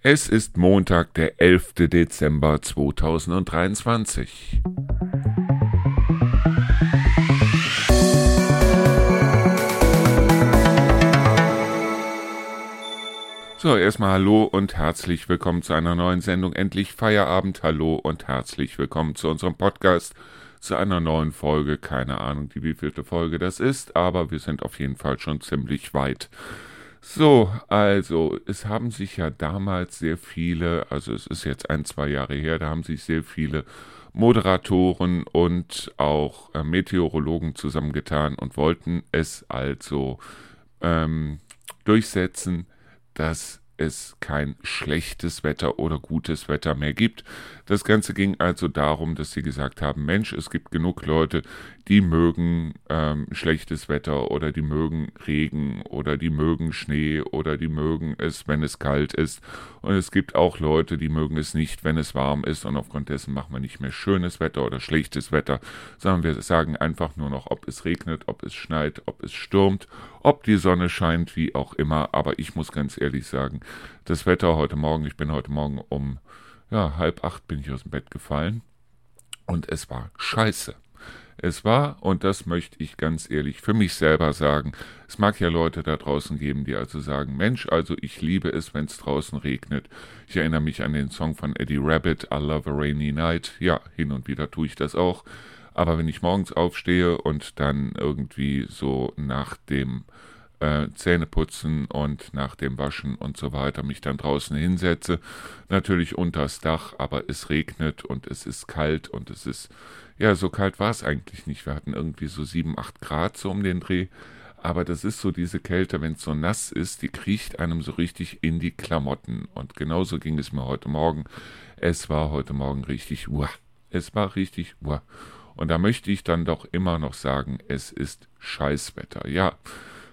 Es ist Montag, der 11. Dezember 2023. So, erstmal Hallo und herzlich willkommen zu einer neuen Sendung. Endlich Feierabend. Hallo und herzlich willkommen zu unserem Podcast, zu einer neuen Folge. Keine Ahnung, die wievielte Folge das ist, aber wir sind auf jeden Fall schon ziemlich weit. So, also es haben sich ja damals sehr viele, also es ist jetzt ein, zwei Jahre her, da haben sich sehr viele Moderatoren und auch äh, Meteorologen zusammengetan und wollten es also ähm, durchsetzen, dass es kein schlechtes Wetter oder gutes Wetter mehr gibt. Das Ganze ging also darum, dass sie gesagt haben, Mensch, es gibt genug Leute, die mögen ähm, schlechtes Wetter oder die mögen Regen oder die mögen Schnee oder die mögen es, wenn es kalt ist. Und es gibt auch Leute, die mögen es nicht, wenn es warm ist. Und aufgrund dessen machen wir nicht mehr schönes Wetter oder schlechtes Wetter, sondern wir sagen einfach nur noch, ob es regnet, ob es schneit, ob es stürmt, ob die Sonne scheint, wie auch immer. Aber ich muss ganz ehrlich sagen, das Wetter heute Morgen, ich bin heute Morgen um ja, halb acht bin ich aus dem Bett gefallen und es war scheiße. Es war, und das möchte ich ganz ehrlich für mich selber sagen, es mag ja Leute da draußen geben, die also sagen, Mensch, also ich liebe es, wenn es draußen regnet. Ich erinnere mich an den Song von Eddie Rabbit, I Love a Rainy Night. Ja, hin und wieder tue ich das auch. Aber wenn ich morgens aufstehe und dann irgendwie so nach dem äh, Zähneputzen und nach dem Waschen und so weiter mich dann draußen hinsetze, natürlich unters Dach, aber es regnet und es ist kalt und es ist ja, so kalt war es eigentlich nicht. Wir hatten irgendwie so sieben, acht Grad so um den Dreh. Aber das ist so diese Kälte, wenn es so nass ist, die kriecht einem so richtig in die Klamotten. Und genauso ging es mir heute Morgen. Es war heute Morgen richtig, uah. Es war richtig, uah. Und da möchte ich dann doch immer noch sagen, es ist Scheißwetter. Ja,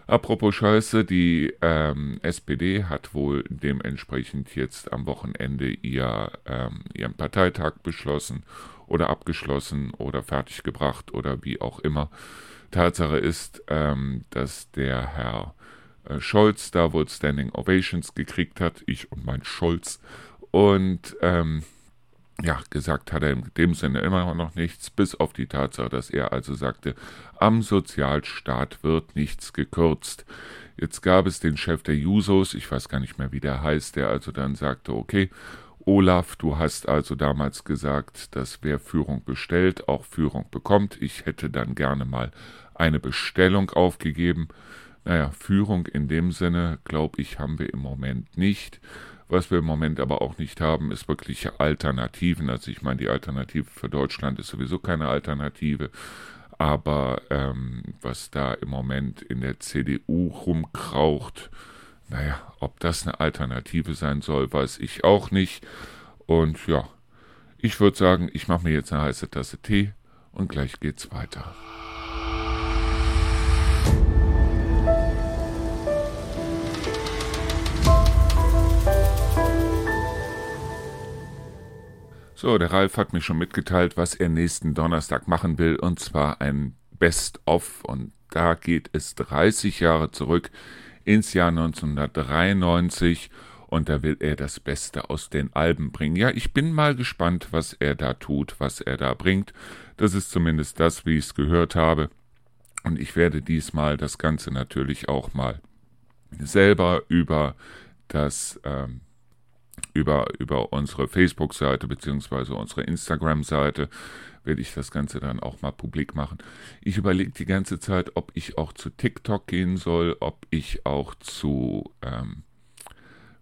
apropos Scheiße, die ähm, SPD hat wohl dementsprechend jetzt am Wochenende ihr, ähm, ihren Parteitag beschlossen oder abgeschlossen oder fertiggebracht oder wie auch immer. Tatsache ist, ähm, dass der Herr äh, Scholz da wohl Standing Ovations gekriegt hat, ich und mein Scholz. Und ähm, ja, gesagt hat er in dem Sinne immer noch nichts, bis auf die Tatsache, dass er also sagte, am Sozialstaat wird nichts gekürzt. Jetzt gab es den Chef der Jusos, ich weiß gar nicht mehr, wie der heißt, der also dann sagte, okay, Olaf, du hast also damals gesagt, dass wer Führung bestellt, auch Führung bekommt. Ich hätte dann gerne mal eine Bestellung aufgegeben. Naja, Führung in dem Sinne, glaube ich, haben wir im Moment nicht. Was wir im Moment aber auch nicht haben, ist wirkliche Alternativen. Also ich meine, die Alternative für Deutschland ist sowieso keine Alternative. Aber ähm, was da im Moment in der CDU rumkraucht, naja, ob das eine Alternative sein soll, weiß ich auch nicht. Und ja, ich würde sagen, ich mache mir jetzt eine heiße Tasse Tee und gleich geht's weiter. So, der Ralf hat mir schon mitgeteilt, was er nächsten Donnerstag machen will, und zwar ein Best-of. Und da geht es 30 Jahre zurück ins Jahr 1993 und da will er das Beste aus den Alben bringen. Ja, ich bin mal gespannt, was er da tut, was er da bringt. Das ist zumindest das, wie ich es gehört habe. Und ich werde diesmal das Ganze natürlich auch mal selber über das ähm, über, über unsere Facebook-Seite beziehungsweise unsere Instagram-Seite werde ich das Ganze dann auch mal publik machen. Ich überlege die ganze Zeit, ob ich auch zu TikTok gehen soll, ob ich auch zu, ähm,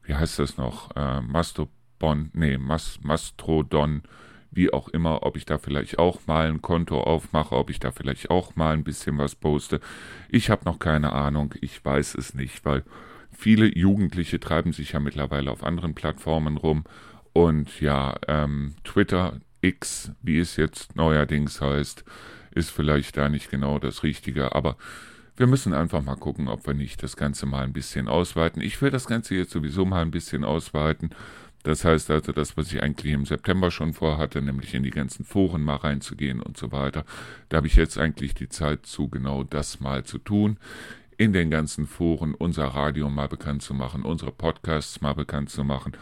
wie heißt das noch, äh, Mastodon, nee, Mas, Mastrodon, wie auch immer, ob ich da vielleicht auch mal ein Konto aufmache, ob ich da vielleicht auch mal ein bisschen was poste. Ich habe noch keine Ahnung, ich weiß es nicht, weil viele Jugendliche treiben sich ja mittlerweile auf anderen Plattformen rum und ja, ähm, Twitter, X, wie es jetzt neuerdings heißt, ist vielleicht da nicht genau das Richtige, aber wir müssen einfach mal gucken, ob wir nicht das Ganze mal ein bisschen ausweiten. Ich will das Ganze jetzt sowieso mal ein bisschen ausweiten. Das heißt also, das, was ich eigentlich im September schon vorhatte, nämlich in die ganzen Foren mal reinzugehen und so weiter, da habe ich jetzt eigentlich die Zeit zu, genau das mal zu tun. In den ganzen Foren unser Radio mal bekannt zu machen, unsere Podcasts mal bekannt zu machen.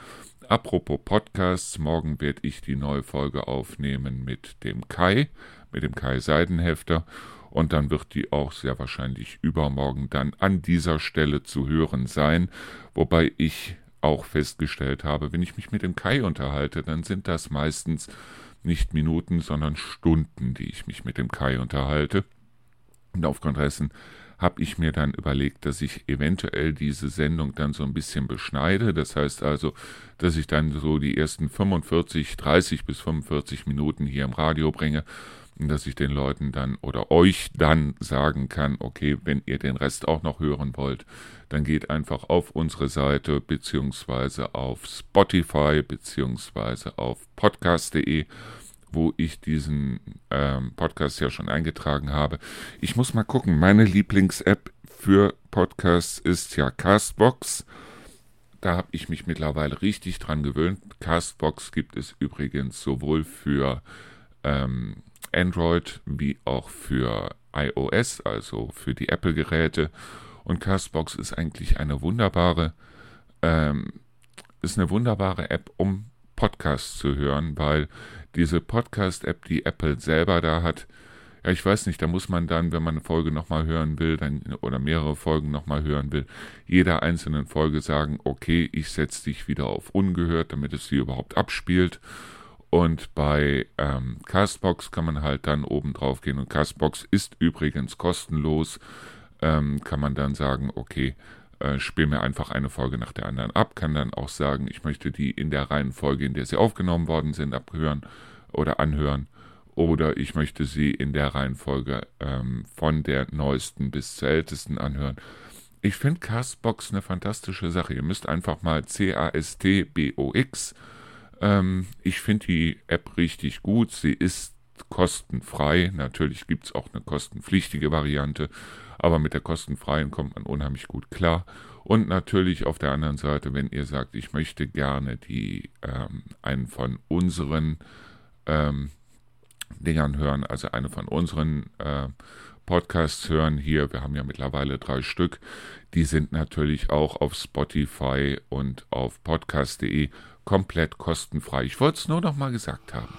Apropos Podcasts, morgen werde ich die neue Folge aufnehmen mit dem Kai, mit dem Kai Seidenhefter und dann wird die auch sehr wahrscheinlich übermorgen dann an dieser Stelle zu hören sein, wobei ich auch festgestellt habe, wenn ich mich mit dem Kai unterhalte, dann sind das meistens nicht Minuten, sondern Stunden, die ich mich mit dem Kai unterhalte. Und aufgrund dessen habe ich mir dann überlegt, dass ich eventuell diese Sendung dann so ein bisschen beschneide. Das heißt also, dass ich dann so die ersten 45, 30 bis 45 Minuten hier im Radio bringe dass ich den Leuten dann oder euch dann sagen kann, okay, wenn ihr den Rest auch noch hören wollt, dann geht einfach auf unsere Seite beziehungsweise auf Spotify beziehungsweise auf podcast.de, wo ich diesen ähm, Podcast ja schon eingetragen habe. Ich muss mal gucken, meine Lieblings-App für Podcasts ist ja Castbox. Da habe ich mich mittlerweile richtig dran gewöhnt. Castbox gibt es übrigens sowohl für ähm, Android wie auch für iOS, also für die Apple-Geräte. Und Castbox ist eigentlich eine wunderbare, ähm, ist eine wunderbare App, um Podcasts zu hören, weil diese Podcast-App, die Apple selber da hat, ja, ich weiß nicht, da muss man dann, wenn man eine Folge nochmal hören will, dann, oder mehrere Folgen nochmal hören will, jeder einzelnen Folge sagen, okay, ich setze dich wieder auf ungehört, damit es sie überhaupt abspielt. Und bei ähm, Castbox kann man halt dann oben drauf gehen. Und Castbox ist übrigens kostenlos. Ähm, kann man dann sagen, okay, äh, spiel mir einfach eine Folge nach der anderen ab. Kann dann auch sagen, ich möchte die in der Reihenfolge, in der sie aufgenommen worden sind, abhören oder anhören. Oder ich möchte sie in der Reihenfolge ähm, von der neuesten bis zur ältesten anhören. Ich finde Castbox eine fantastische Sache. Ihr müsst einfach mal C-A-S-T-B-O-X ähm, ich finde die App richtig gut. Sie ist kostenfrei. Natürlich gibt es auch eine kostenpflichtige Variante, aber mit der kostenfreien kommt man unheimlich gut klar. Und natürlich auf der anderen Seite, wenn ihr sagt, ich möchte gerne die ähm, einen von unseren ähm, Dingern hören, also eine von unseren äh, Podcasts hören hier, wir haben ja mittlerweile drei Stück, die sind natürlich auch auf Spotify und auf podcast.de komplett kostenfrei. Ich wollte es nur noch mal gesagt haben.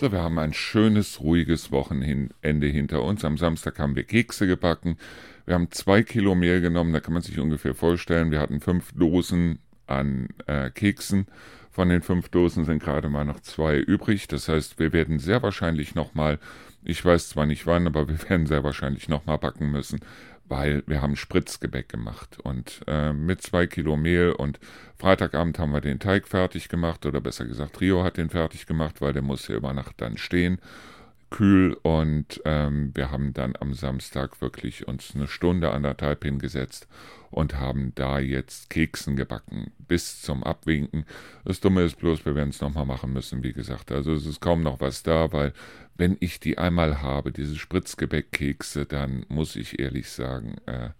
So, wir haben ein schönes, ruhiges Wochenende hinter uns. Am Samstag haben wir Kekse gebacken. Wir haben zwei Kilo Mehl genommen, da kann man sich ungefähr vorstellen. Wir hatten fünf Dosen an äh, Keksen. Von den fünf Dosen sind gerade mal noch zwei übrig. Das heißt, wir werden sehr wahrscheinlich nochmal ich weiß zwar nicht wann, aber wir werden sehr wahrscheinlich nochmal backen müssen, weil wir haben Spritzgebäck gemacht. Und äh, mit zwei Kilo Mehl und Freitagabend haben wir den Teig fertig gemacht, oder besser gesagt, Rio hat den fertig gemacht, weil der muss ja über Nacht dann stehen kühl und ähm, wir haben dann am Samstag wirklich uns eine Stunde anderthalb hingesetzt und haben da jetzt Keksen gebacken bis zum Abwinken. Das Dumme ist bloß, wir werden es nochmal machen müssen, wie gesagt. Also es ist kaum noch was da, weil wenn ich die einmal habe, diese Spritzgebäckkekse, dann muss ich ehrlich sagen, äh,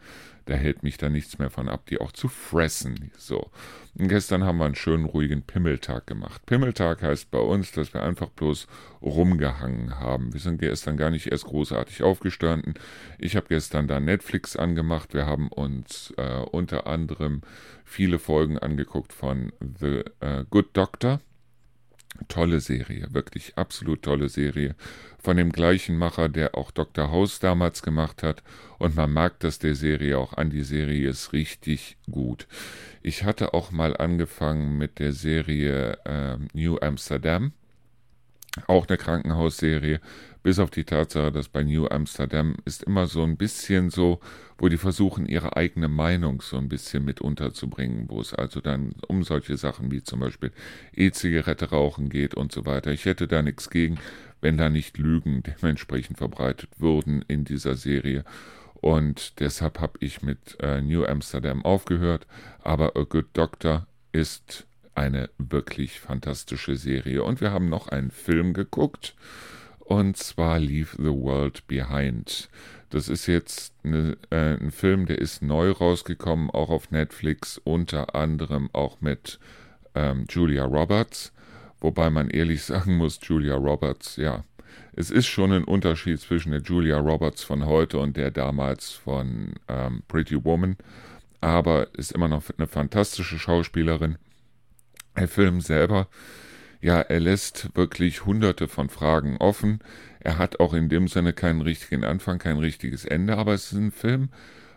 da hält mich da nichts mehr von ab, die auch zu fressen. So. Und gestern haben wir einen schönen ruhigen Pimmeltag gemacht. Pimmeltag heißt bei uns, dass wir einfach bloß rumgehangen haben. Wir sind gestern gar nicht erst großartig aufgestanden. Ich habe gestern da Netflix angemacht. Wir haben uns äh, unter anderem viele Folgen angeguckt von The äh, Good Doctor tolle Serie, wirklich absolut tolle Serie. Von dem gleichen Macher, der auch Dr. House damals gemacht hat. Und man mag das der Serie auch an. Die Serie ist richtig gut. Ich hatte auch mal angefangen mit der Serie äh, New Amsterdam. Auch eine Krankenhausserie, bis auf die Tatsache, dass bei New Amsterdam ist immer so ein bisschen so, wo die versuchen, ihre eigene Meinung so ein bisschen mit unterzubringen, wo es also dann um solche Sachen wie zum Beispiel E-Zigarette rauchen geht und so weiter. Ich hätte da nichts gegen, wenn da nicht Lügen dementsprechend verbreitet würden in dieser Serie. Und deshalb habe ich mit äh, New Amsterdam aufgehört. Aber A Good Doctor ist eine wirklich fantastische Serie. Und wir haben noch einen Film geguckt. Und zwar Leave the World Behind. Das ist jetzt eine, äh, ein Film, der ist neu rausgekommen, auch auf Netflix, unter anderem auch mit ähm, Julia Roberts, wobei man ehrlich sagen muss, Julia Roberts, ja, es ist schon ein Unterschied zwischen der Julia Roberts von heute und der damals von ähm, Pretty Woman, aber ist immer noch eine fantastische Schauspielerin. Der Film selber, ja, er lässt wirklich hunderte von Fragen offen. Er hat auch in dem Sinne keinen richtigen Anfang, kein richtiges Ende, aber es ist ein Film,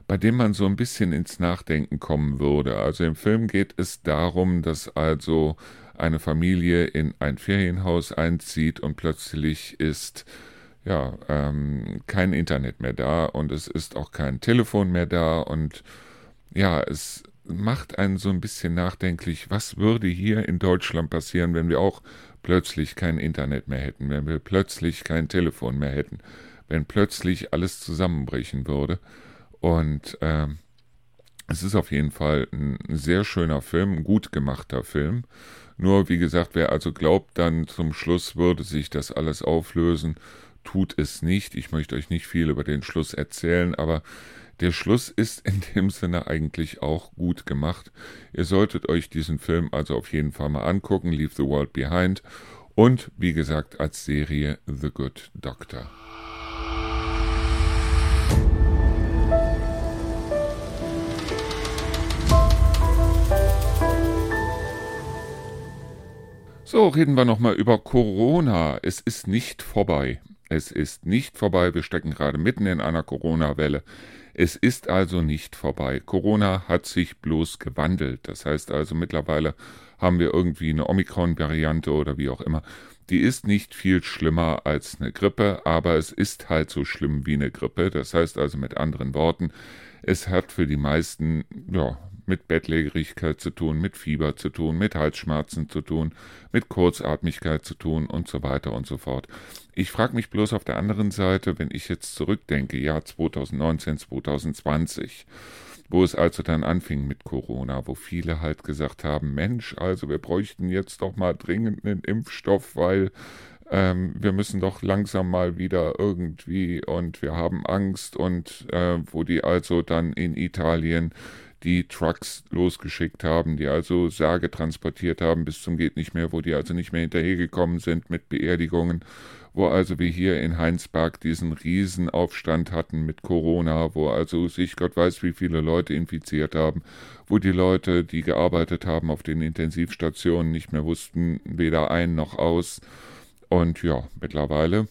bei dem man so ein bisschen ins Nachdenken kommen würde. Also im Film geht es darum, dass also eine Familie in ein Ferienhaus einzieht und plötzlich ist ja ähm, kein Internet mehr da und es ist auch kein Telefon mehr da und ja, es macht einen so ein bisschen nachdenklich, was würde hier in Deutschland passieren, wenn wir auch plötzlich kein Internet mehr hätten, wenn wir plötzlich kein Telefon mehr hätten, wenn plötzlich alles zusammenbrechen würde. Und ähm, es ist auf jeden Fall ein sehr schöner Film, ein gut gemachter Film. Nur, wie gesagt, wer also glaubt, dann zum Schluss würde sich das alles auflösen, tut es nicht. Ich möchte euch nicht viel über den Schluss erzählen, aber der Schluss ist in dem Sinne eigentlich auch gut gemacht. Ihr solltet euch diesen Film also auf jeden Fall mal angucken, Leave the World Behind und wie gesagt als Serie The Good Doctor. So, reden wir nochmal über Corona. Es ist nicht vorbei. Es ist nicht vorbei. Wir stecken gerade mitten in einer Corona-Welle. Es ist also nicht vorbei. Corona hat sich bloß gewandelt. Das heißt also mittlerweile haben wir irgendwie eine Omikron-Variante oder wie auch immer. Die ist nicht viel schlimmer als eine Grippe, aber es ist halt so schlimm wie eine Grippe. Das heißt also mit anderen Worten, es hat für die meisten ja, mit Bettlägerigkeit zu tun, mit Fieber zu tun, mit Halsschmerzen zu tun, mit Kurzatmigkeit zu tun und so weiter und so fort. Ich frage mich bloß auf der anderen Seite, wenn ich jetzt zurückdenke, Jahr 2019, 2020, wo es also dann anfing mit Corona, wo viele halt gesagt haben, Mensch, also wir bräuchten jetzt doch mal dringend einen Impfstoff, weil ähm, wir müssen doch langsam mal wieder irgendwie und wir haben Angst und äh, wo die also dann in Italien die Trucks losgeschickt haben, die also Särge transportiert haben bis zum geht nicht mehr, wo die also nicht mehr hinterhergekommen sind mit Beerdigungen, wo also wir hier in Heinsberg diesen Riesenaufstand hatten mit Corona, wo also sich Gott weiß wie viele Leute infiziert haben, wo die Leute, die gearbeitet haben auf den Intensivstationen, nicht mehr wussten, weder ein noch aus. Und ja, mittlerweile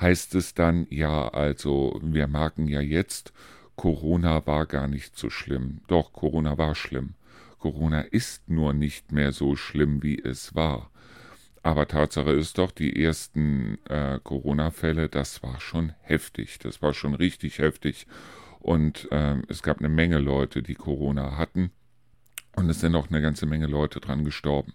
heißt es dann, ja, also wir merken ja jetzt, Corona war gar nicht so schlimm. Doch, Corona war schlimm. Corona ist nur nicht mehr so schlimm, wie es war. Aber Tatsache ist doch, die ersten äh, Corona-Fälle, das war schon heftig. Das war schon richtig heftig. Und äh, es gab eine Menge Leute, die Corona hatten. Und es sind auch eine ganze Menge Leute dran gestorben.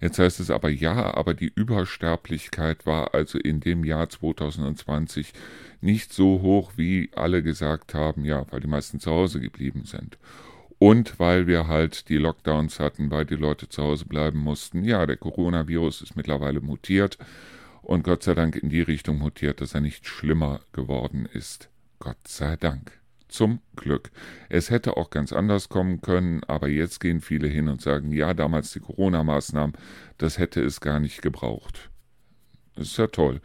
Jetzt heißt es aber ja, aber die Übersterblichkeit war also in dem Jahr 2020 nicht so hoch, wie alle gesagt haben, ja, weil die meisten zu Hause geblieben sind. Und weil wir halt die Lockdowns hatten, weil die Leute zu Hause bleiben mussten. Ja, der Coronavirus ist mittlerweile mutiert und Gott sei Dank in die Richtung mutiert, dass er nicht schlimmer geworden ist. Gott sei Dank. Zum Glück. Es hätte auch ganz anders kommen können, aber jetzt gehen viele hin und sagen, ja, damals die Corona-Maßnahmen, das hätte es gar nicht gebraucht. Ist ja toll.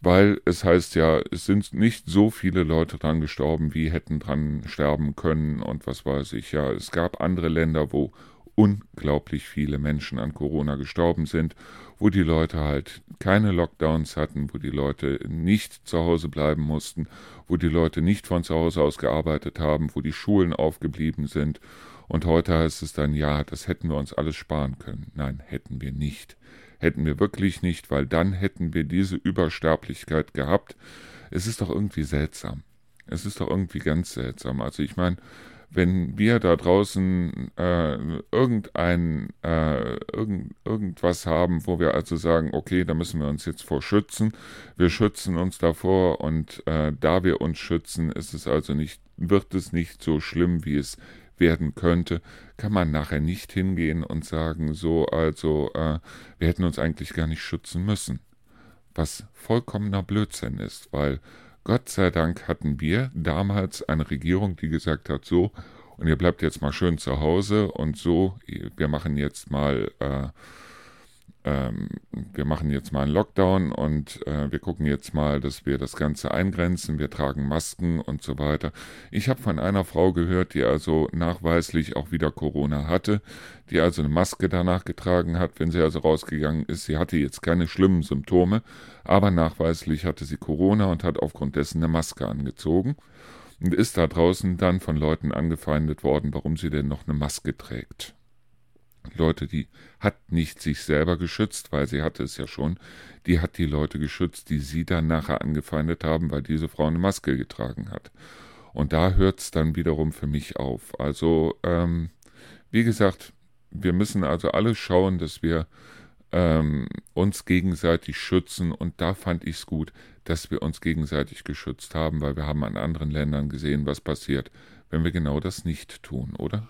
Weil es heißt ja, es sind nicht so viele Leute dran gestorben, wie hätten dran sterben können und was weiß ich. Ja, es gab andere Länder, wo unglaublich viele Menschen an Corona gestorben sind, wo die Leute halt keine Lockdowns hatten, wo die Leute nicht zu Hause bleiben mussten, wo die Leute nicht von zu Hause aus gearbeitet haben, wo die Schulen aufgeblieben sind. Und heute heißt es dann, ja, das hätten wir uns alles sparen können. Nein, hätten wir nicht. Hätten wir wirklich nicht, weil dann hätten wir diese Übersterblichkeit gehabt. Es ist doch irgendwie seltsam. Es ist doch irgendwie ganz seltsam. Also ich meine, wenn wir da draußen äh, irgendein äh, irgend, irgendwas haben, wo wir also sagen, okay, da müssen wir uns jetzt vor schützen, wir schützen uns davor und äh, da wir uns schützen, ist es also nicht, wird es nicht so schlimm, wie es werden könnte, kann man nachher nicht hingehen und sagen, so, also, äh, wir hätten uns eigentlich gar nicht schützen müssen. Was vollkommener Blödsinn ist, weil Gott sei Dank hatten wir damals eine Regierung, die gesagt hat, so, und ihr bleibt jetzt mal schön zu Hause und so, wir machen jetzt mal äh, ähm, wir machen jetzt mal einen Lockdown und äh, wir gucken jetzt mal, dass wir das Ganze eingrenzen, wir tragen Masken und so weiter. Ich habe von einer Frau gehört, die also nachweislich auch wieder Corona hatte, die also eine Maske danach getragen hat, wenn sie also rausgegangen ist. Sie hatte jetzt keine schlimmen Symptome, aber nachweislich hatte sie Corona und hat aufgrund dessen eine Maske angezogen und ist da draußen dann von Leuten angefeindet worden, warum sie denn noch eine Maske trägt. Leute, die hat nicht sich selber geschützt, weil sie hatte es ja schon, die hat die Leute geschützt, die sie dann nachher angefeindet haben, weil diese Frau eine Maske getragen hat. Und da hört es dann wiederum für mich auf. Also, ähm, wie gesagt, wir müssen also alle schauen, dass wir ähm, uns gegenseitig schützen. Und da fand ich es gut, dass wir uns gegenseitig geschützt haben, weil wir haben an anderen Ländern gesehen, was passiert, wenn wir genau das nicht tun, oder?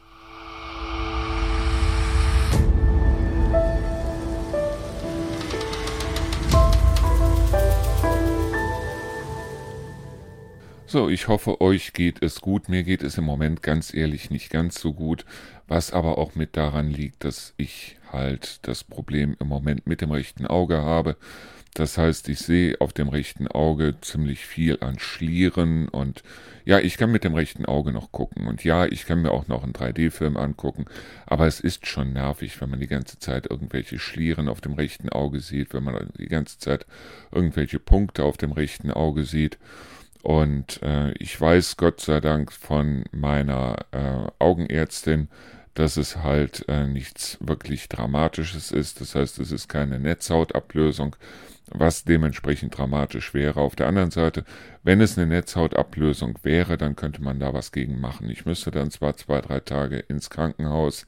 So, ich hoffe, euch geht es gut. Mir geht es im Moment ganz ehrlich nicht ganz so gut, was aber auch mit daran liegt, dass ich halt das Problem im Moment mit dem rechten Auge habe. Das heißt, ich sehe auf dem rechten Auge ziemlich viel an Schlieren und ja, ich kann mit dem rechten Auge noch gucken und ja, ich kann mir auch noch einen 3D-Film angucken, aber es ist schon nervig, wenn man die ganze Zeit irgendwelche Schlieren auf dem rechten Auge sieht, wenn man die ganze Zeit irgendwelche Punkte auf dem rechten Auge sieht. Und äh, ich weiß Gott sei Dank von meiner äh, Augenärztin, dass es halt äh, nichts wirklich Dramatisches ist. Das heißt, es ist keine Netzhautablösung, was dementsprechend dramatisch wäre. Auf der anderen Seite, wenn es eine Netzhautablösung wäre, dann könnte man da was gegen machen. Ich müsste dann zwar zwei, drei Tage ins Krankenhaus,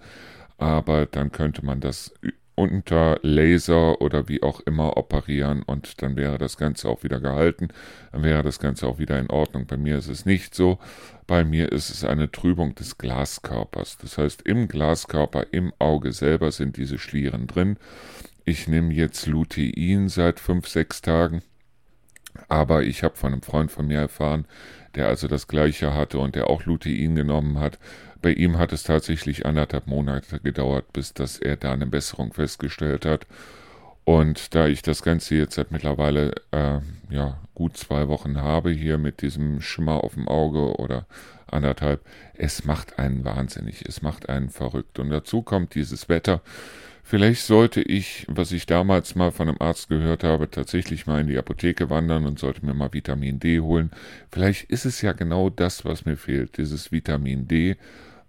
aber dann könnte man das unter Laser oder wie auch immer operieren und dann wäre das Ganze auch wieder gehalten, dann wäre das Ganze auch wieder in Ordnung. Bei mir ist es nicht so. Bei mir ist es eine Trübung des Glaskörpers. Das heißt, im Glaskörper, im Auge selber sind diese Schlieren drin. Ich nehme jetzt Lutein seit fünf, sechs Tagen. Aber ich habe von einem Freund von mir erfahren, der also das gleiche hatte und der auch Lutein genommen hat, bei ihm hat es tatsächlich anderthalb Monate gedauert, bis dass er da eine Besserung festgestellt hat. Und da ich das Ganze jetzt seit mittlerweile äh, ja, gut zwei Wochen habe, hier mit diesem Schimmer auf dem Auge oder anderthalb, es macht einen wahnsinnig, es macht einen verrückt. Und dazu kommt dieses Wetter. Vielleicht sollte ich, was ich damals mal von einem Arzt gehört habe, tatsächlich mal in die Apotheke wandern und sollte mir mal Vitamin D holen. Vielleicht ist es ja genau das, was mir fehlt, dieses Vitamin D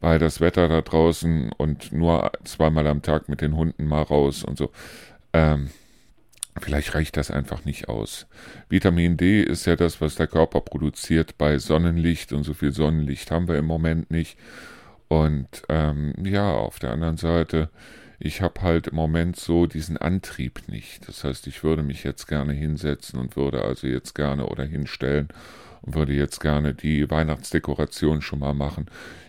weil das Wetter da draußen und nur zweimal am Tag mit den Hunden mal raus und so. Ähm, vielleicht reicht das einfach nicht aus. Vitamin D ist ja das, was der Körper produziert bei Sonnenlicht und so viel Sonnenlicht haben wir im Moment nicht. Und ähm, ja, auf der anderen Seite, ich habe halt im Moment so diesen Antrieb nicht. Das heißt, ich würde mich jetzt gerne hinsetzen und würde also jetzt gerne oder hinstellen und würde jetzt gerne die Weihnachtsdekoration schon mal machen.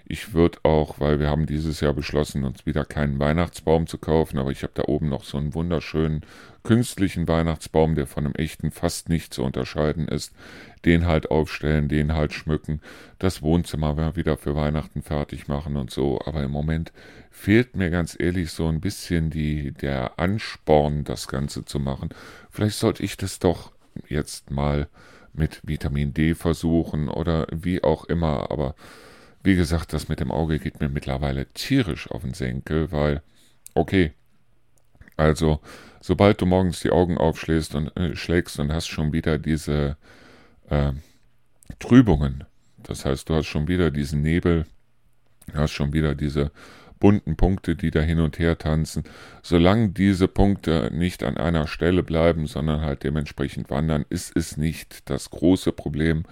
Ich würde auch, weil wir haben dieses Jahr beschlossen, uns wieder keinen Weihnachtsbaum zu kaufen, aber ich habe da oben noch so einen wunderschönen künstlichen Weihnachtsbaum, der von einem echten fast nicht zu unterscheiden ist. Den halt aufstellen, den halt schmücken, das Wohnzimmer wieder für Weihnachten fertig machen und so. Aber im Moment fehlt mir ganz ehrlich so ein bisschen die, der Ansporn, das Ganze zu machen. Vielleicht sollte ich das doch jetzt mal mit Vitamin D versuchen oder wie auch immer, aber wie gesagt, das mit dem Auge geht mir mittlerweile tierisch auf den Senkel, weil, okay, also, sobald du morgens die Augen aufschlägst und äh, schlägst und hast schon wieder diese äh, Trübungen, das heißt, du hast schon wieder diesen Nebel, hast schon wieder diese bunten Punkte, die da hin und her tanzen. Solange diese Punkte nicht an einer Stelle bleiben, sondern halt dementsprechend wandern, ist es nicht das große Problem.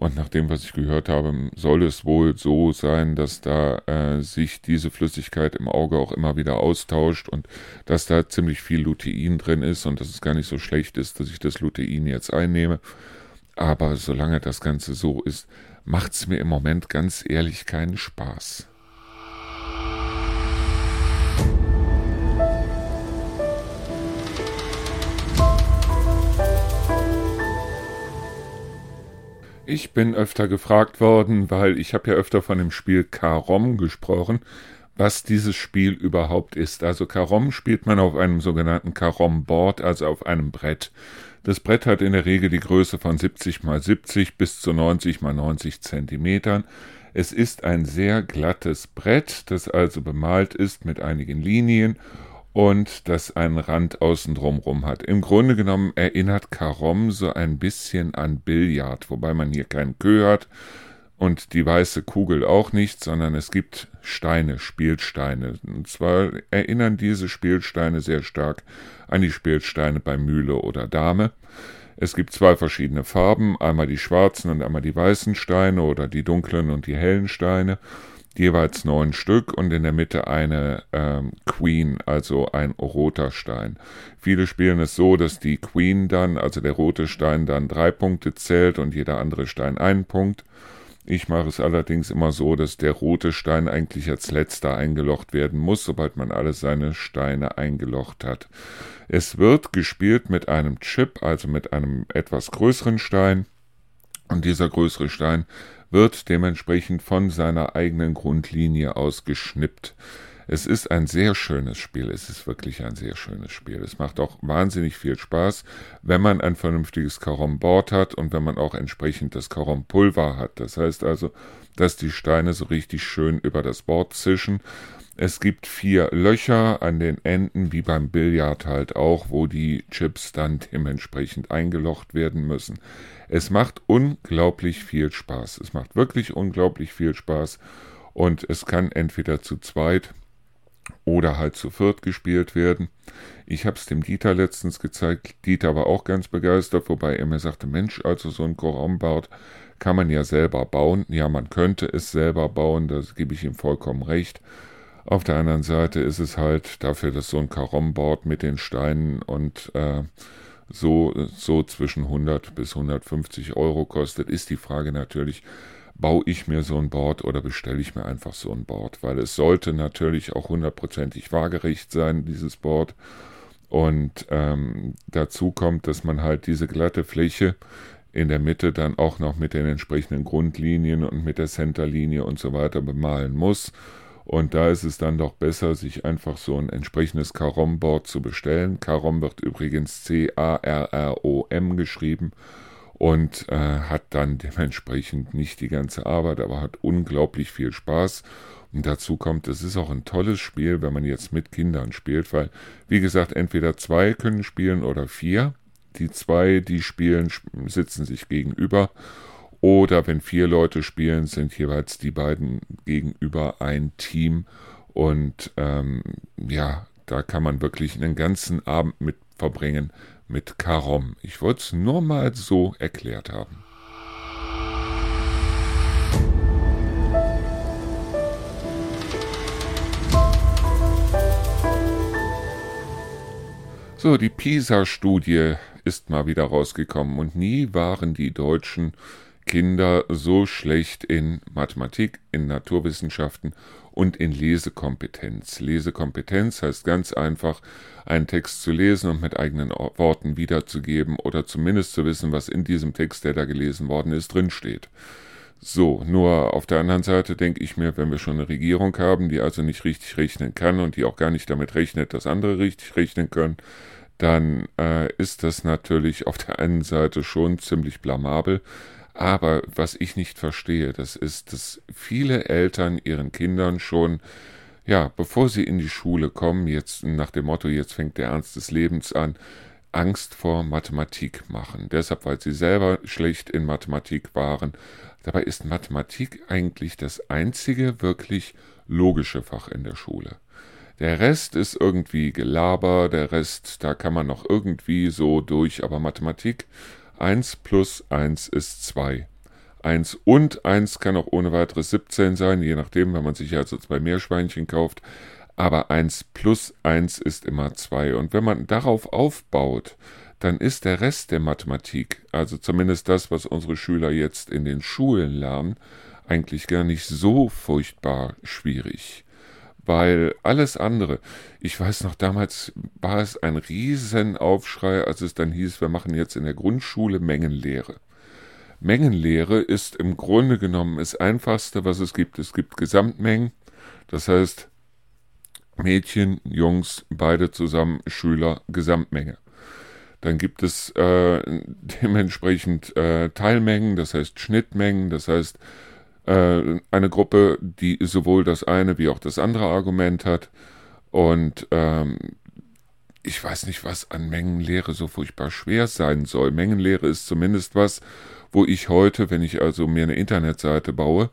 Und nach dem, was ich gehört habe, soll es wohl so sein, dass da äh, sich diese Flüssigkeit im Auge auch immer wieder austauscht und dass da ziemlich viel Lutein drin ist und dass es gar nicht so schlecht ist, dass ich das Lutein jetzt einnehme. Aber solange das Ganze so ist, macht es mir im Moment ganz ehrlich keinen Spaß. Ich bin öfter gefragt worden, weil ich habe ja öfter von dem Spiel Karom gesprochen, was dieses Spiel überhaupt ist. Also Karom spielt man auf einem sogenannten Karom-Board, also auf einem Brett. Das Brett hat in der Regel die Größe von 70 mal 70 bis zu 90 mal 90 Zentimetern. Es ist ein sehr glattes Brett, das also bemalt ist mit einigen Linien und das einen Rand außen drumrum hat. Im Grunde genommen erinnert Karom so ein bisschen an Billard, wobei man hier keinen Kö hat und die weiße Kugel auch nicht, sondern es gibt Steine, Spielsteine. Und zwar erinnern diese Spielsteine sehr stark an die Spielsteine bei Mühle oder Dame. Es gibt zwei verschiedene Farben, einmal die schwarzen und einmal die weißen Steine oder die dunklen und die hellen Steine jeweils neun Stück und in der Mitte eine ähm, Queen, also ein roter Stein. Viele spielen es so, dass die Queen dann, also der rote Stein, dann drei Punkte zählt und jeder andere Stein einen Punkt. Ich mache es allerdings immer so, dass der rote Stein eigentlich als letzter eingelocht werden muss, sobald man alle seine Steine eingelocht hat. Es wird gespielt mit einem Chip, also mit einem etwas größeren Stein. Und dieser größere Stein wird dementsprechend von seiner eigenen Grundlinie aus geschnippt. Es ist ein sehr schönes Spiel. Es ist wirklich ein sehr schönes Spiel. Es macht auch wahnsinnig viel Spaß, wenn man ein vernünftiges Karom-Board hat und wenn man auch entsprechend das Karom-Pulver hat. Das heißt also, dass die Steine so richtig schön über das Board zischen. Es gibt vier Löcher an den Enden, wie beim Billard halt auch, wo die Chips dann dementsprechend eingelocht werden müssen. Es macht unglaublich viel Spaß. Es macht wirklich unglaublich viel Spaß. Und es kann entweder zu zweit oder halt zu viert gespielt werden. Ich habe es dem Dieter letztens gezeigt. Dieter war auch ganz begeistert, wobei er mir sagte, Mensch, also so ein Koramboard kann man ja selber bauen. Ja, man könnte es selber bauen, da gebe ich ihm vollkommen recht. Auf der anderen Seite ist es halt dafür, dass so ein Karomboard mit den Steinen und äh, so, so zwischen 100 bis 150 Euro kostet, ist die Frage natürlich, baue ich mir so ein Board oder bestelle ich mir einfach so ein Board, weil es sollte natürlich auch hundertprozentig waagerecht sein, dieses Board. Und ähm, dazu kommt, dass man halt diese glatte Fläche in der Mitte dann auch noch mit den entsprechenden Grundlinien und mit der Centerlinie und so weiter bemalen muss. Und da ist es dann doch besser, sich einfach so ein entsprechendes Carom-Board zu bestellen. Carom wird übrigens C-A-R-R-O-M geschrieben und äh, hat dann dementsprechend nicht die ganze Arbeit, aber hat unglaublich viel Spaß. Und dazu kommt, es ist auch ein tolles Spiel, wenn man jetzt mit Kindern spielt, weil, wie gesagt, entweder zwei können spielen oder vier. Die zwei, die spielen, sitzen sich gegenüber oder wenn vier Leute spielen, sind jeweils die beiden gegenüber ein Team. Und ähm, ja, da kann man wirklich einen ganzen Abend mit verbringen mit Karom. Ich wollte es nur mal so erklärt haben. So, die PISA-Studie ist mal wieder rausgekommen und nie waren die Deutschen Kinder so schlecht in Mathematik, in Naturwissenschaften und in Lesekompetenz. Lesekompetenz heißt ganz einfach, einen Text zu lesen und mit eigenen Worten wiederzugeben oder zumindest zu wissen, was in diesem Text, der da gelesen worden ist, drinsteht. So, nur auf der anderen Seite denke ich mir, wenn wir schon eine Regierung haben, die also nicht richtig rechnen kann und die auch gar nicht damit rechnet, dass andere richtig rechnen können, dann äh, ist das natürlich auf der einen Seite schon ziemlich blamabel, aber was ich nicht verstehe, das ist, dass viele Eltern ihren Kindern schon, ja, bevor sie in die Schule kommen, jetzt nach dem Motto, jetzt fängt der Ernst des Lebens an, Angst vor Mathematik machen. Deshalb, weil sie selber schlecht in Mathematik waren. Dabei ist Mathematik eigentlich das einzige wirklich logische Fach in der Schule. Der Rest ist irgendwie Gelaber, der Rest, da kann man noch irgendwie so durch, aber Mathematik 1 plus 1 ist 2. 1 und 1 kann auch ohne weiteres 17 sein, je nachdem, wenn man sich also zwei Meerschweinchen kauft. Aber 1 plus 1 ist immer 2. Und wenn man darauf aufbaut, dann ist der Rest der Mathematik, also zumindest das, was unsere Schüler jetzt in den Schulen lernen, eigentlich gar nicht so furchtbar schwierig weil alles andere, ich weiß noch, damals war es ein Riesenaufschrei, als es dann hieß, wir machen jetzt in der Grundschule Mengenlehre. Mengenlehre ist im Grunde genommen das Einfachste, was es gibt. Es gibt Gesamtmengen, das heißt Mädchen, Jungs, beide zusammen, Schüler, Gesamtmenge. Dann gibt es äh, dementsprechend äh, Teilmengen, das heißt Schnittmengen, das heißt eine Gruppe, die sowohl das eine wie auch das andere Argument hat. Und ähm, ich weiß nicht, was an Mengenlehre so furchtbar schwer sein soll. Mengenlehre ist zumindest was, wo ich heute, wenn ich also mir eine Internetseite baue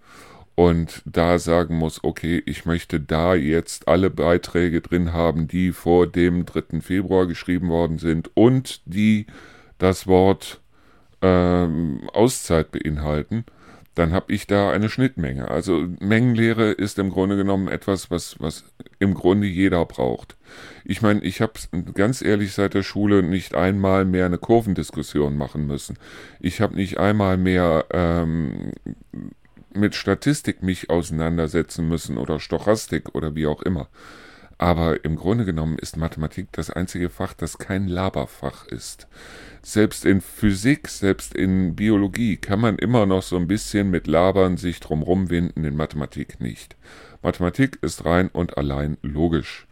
und da sagen muss, okay, ich möchte da jetzt alle Beiträge drin haben, die vor dem 3. Februar geschrieben worden sind und die das Wort ähm, Auszeit beinhalten, dann habe ich da eine Schnittmenge. Also Mengenlehre ist im Grunde genommen etwas, was, was im Grunde jeder braucht. Ich meine, ich habe ganz ehrlich seit der Schule nicht einmal mehr eine Kurvendiskussion machen müssen. Ich habe nicht einmal mehr ähm, mit Statistik mich auseinandersetzen müssen oder Stochastik oder wie auch immer. Aber im Grunde genommen ist Mathematik das einzige Fach, das kein Laberfach ist. Selbst in Physik, selbst in Biologie kann man immer noch so ein bisschen mit Labern sich drumrum winden, in Mathematik nicht. Mathematik ist rein und allein logisch.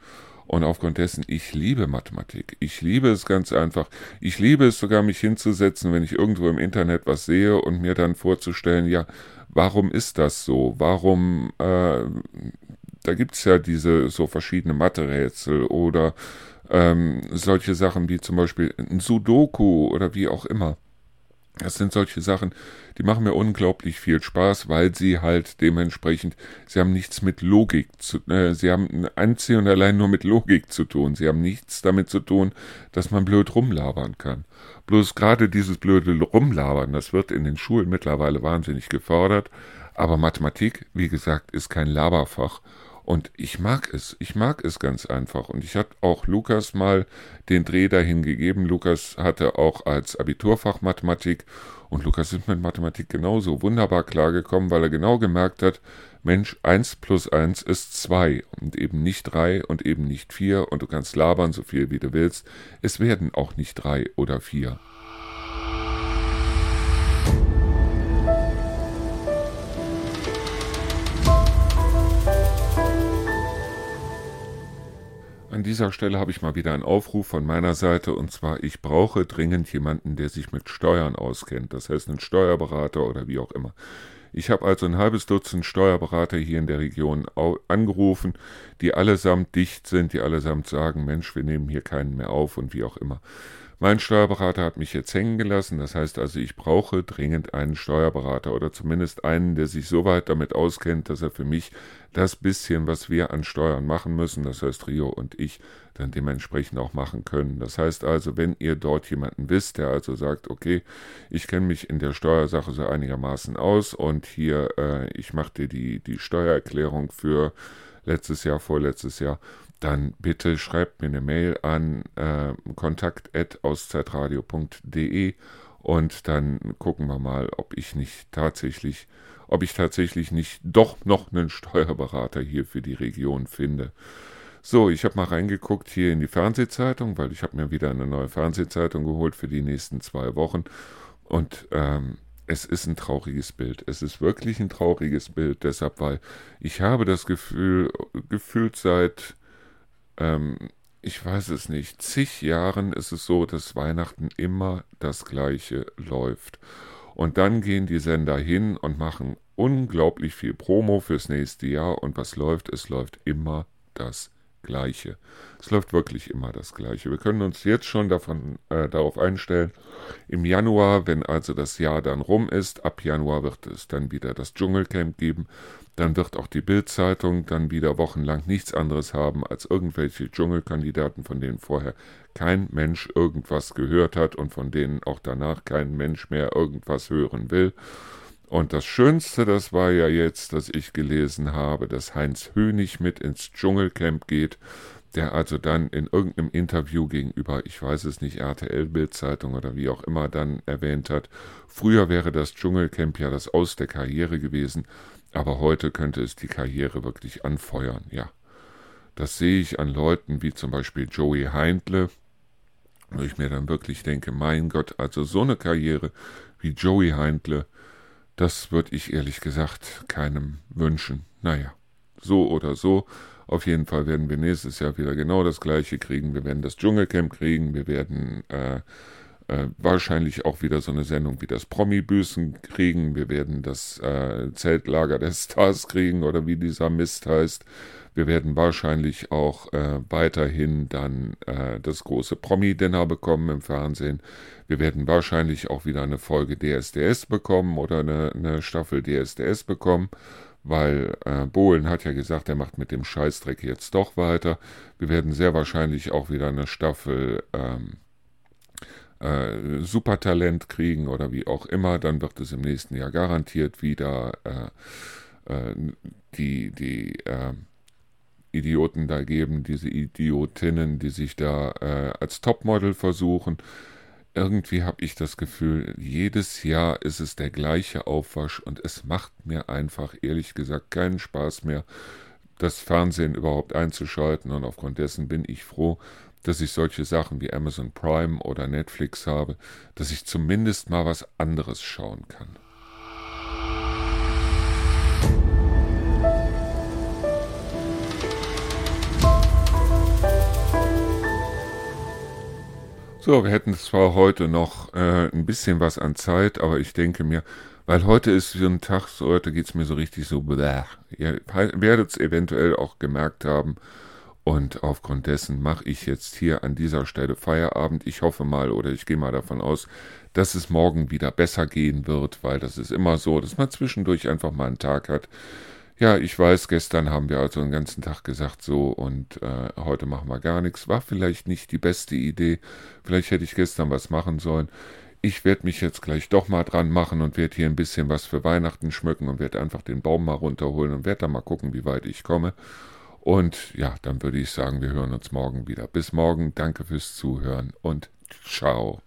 Und aufgrund dessen, ich liebe Mathematik. Ich liebe es ganz einfach. Ich liebe es sogar, mich hinzusetzen, wenn ich irgendwo im Internet was sehe und mir dann vorzustellen, ja, warum ist das so? Warum, äh, da gibt's ja diese so verschiedene Mathe-Rätsel oder ähm, solche Sachen wie zum Beispiel ein Sudoku oder wie auch immer. Das sind solche Sachen, die machen mir unglaublich viel Spaß, weil sie halt dementsprechend, sie haben nichts mit Logik zu, äh, sie haben einzig und allein nur mit Logik zu tun. Sie haben nichts damit zu tun, dass man blöd rumlabern kann. Bloß gerade dieses blöde Rumlabern, das wird in den Schulen mittlerweile wahnsinnig gefordert. Aber Mathematik, wie gesagt, ist kein Laberfach. Und ich mag es. Ich mag es ganz einfach. Und ich hatte auch Lukas mal den Dreh dahin gegeben. Lukas hatte auch als Abiturfach Mathematik. Und Lukas ist mit Mathematik genauso wunderbar klargekommen, weil er genau gemerkt hat, Mensch, eins plus eins ist zwei und eben nicht drei und eben nicht vier und du kannst labern so viel wie du willst. Es werden auch nicht drei oder vier. An dieser Stelle habe ich mal wieder einen Aufruf von meiner Seite und zwar, ich brauche dringend jemanden, der sich mit Steuern auskennt, das heißt einen Steuerberater oder wie auch immer. Ich habe also ein halbes Dutzend Steuerberater hier in der Region angerufen, die allesamt dicht sind, die allesamt sagen, Mensch, wir nehmen hier keinen mehr auf und wie auch immer. Mein Steuerberater hat mich jetzt hängen gelassen, das heißt also, ich brauche dringend einen Steuerberater oder zumindest einen, der sich so weit damit auskennt, dass er für mich das bisschen, was wir an Steuern machen müssen, das heißt Rio und ich, dann dementsprechend auch machen können. Das heißt also, wenn ihr dort jemanden wisst, der also sagt, okay, ich kenne mich in der Steuersache so einigermaßen aus und hier, äh, ich mache dir die, die Steuererklärung für letztes Jahr, vorletztes Jahr, dann bitte schreibt mir eine Mail an äh, kontakt.auszeitradio.de und dann gucken wir mal, ob ich nicht tatsächlich, ob ich tatsächlich nicht doch noch einen Steuerberater hier für die Region finde. So, ich habe mal reingeguckt hier in die Fernsehzeitung, weil ich habe mir wieder eine neue Fernsehzeitung geholt für die nächsten zwei Wochen und ähm, es ist ein trauriges Bild. Es ist wirklich ein trauriges Bild, deshalb, weil ich habe das Gefühl, gefühlt seit ähm, ich weiß es nicht, zig Jahren ist es so, dass Weihnachten immer das gleiche läuft. Und dann gehen die Sender hin und machen unglaublich viel Promo fürs nächste Jahr und was läuft? Es läuft immer das Gleiche. Es läuft wirklich immer das Gleiche. Wir können uns jetzt schon davon, äh, darauf einstellen, im Januar, wenn also das Jahr dann rum ist, ab Januar wird es dann wieder das Dschungelcamp geben. Dann wird auch die Bildzeitung dann wieder wochenlang nichts anderes haben als irgendwelche Dschungelkandidaten, von denen vorher kein Mensch irgendwas gehört hat und von denen auch danach kein Mensch mehr irgendwas hören will. Und das Schönste, das war ja jetzt, dass ich gelesen habe, dass Heinz Hönig mit ins Dschungelcamp geht, der also dann in irgendeinem Interview gegenüber, ich weiß es nicht, RTL Bildzeitung oder wie auch immer dann erwähnt hat, früher wäre das Dschungelcamp ja das Aus der Karriere gewesen, aber heute könnte es die Karriere wirklich anfeuern, ja. Das sehe ich an Leuten wie zum Beispiel Joey Heindle, Wo ich mir dann wirklich denke, mein Gott, also so eine Karriere wie Joey Heindle, das würde ich ehrlich gesagt keinem wünschen. Naja, so oder so. Auf jeden Fall werden wir nächstes Jahr wieder genau das gleiche kriegen. Wir werden das Dschungelcamp kriegen. Wir werden äh, äh, wahrscheinlich auch wieder so eine Sendung wie das Promi-Büßen kriegen. Wir werden das äh, Zeltlager der Stars kriegen oder wie dieser Mist heißt. Wir werden wahrscheinlich auch äh, weiterhin dann äh, das große Promi-Dinner bekommen im Fernsehen. Wir werden wahrscheinlich auch wieder eine Folge DSDS bekommen oder eine, eine Staffel DSDS bekommen, weil äh, Bohlen hat ja gesagt, er macht mit dem Scheißdreck jetzt doch weiter. Wir werden sehr wahrscheinlich auch wieder eine Staffel ähm, äh, Supertalent kriegen oder wie auch immer. Dann wird es im nächsten Jahr garantiert wieder äh, äh, die, die äh, Idioten da geben, diese Idiotinnen, die sich da äh, als Topmodel versuchen. Irgendwie habe ich das Gefühl, jedes Jahr ist es der gleiche Aufwasch und es macht mir einfach ehrlich gesagt keinen Spaß mehr, das Fernsehen überhaupt einzuschalten und aufgrund dessen bin ich froh, dass ich solche Sachen wie Amazon Prime oder Netflix habe, dass ich zumindest mal was anderes schauen kann. So, wir hätten zwar heute noch äh, ein bisschen was an Zeit, aber ich denke mir, weil heute ist so ein Tag, so heute geht es mir so richtig so, bläh. Ihr werdet es eventuell auch gemerkt haben. Und aufgrund dessen mache ich jetzt hier an dieser Stelle Feierabend. Ich hoffe mal oder ich gehe mal davon aus, dass es morgen wieder besser gehen wird, weil das ist immer so, dass man zwischendurch einfach mal einen Tag hat, ja, ich weiß, gestern haben wir also den ganzen Tag gesagt so und äh, heute machen wir gar nichts. War vielleicht nicht die beste Idee. Vielleicht hätte ich gestern was machen sollen. Ich werde mich jetzt gleich doch mal dran machen und werde hier ein bisschen was für Weihnachten schmücken und werde einfach den Baum mal runterholen und werde dann mal gucken, wie weit ich komme. Und ja, dann würde ich sagen, wir hören uns morgen wieder. Bis morgen, danke fürs Zuhören und ciao.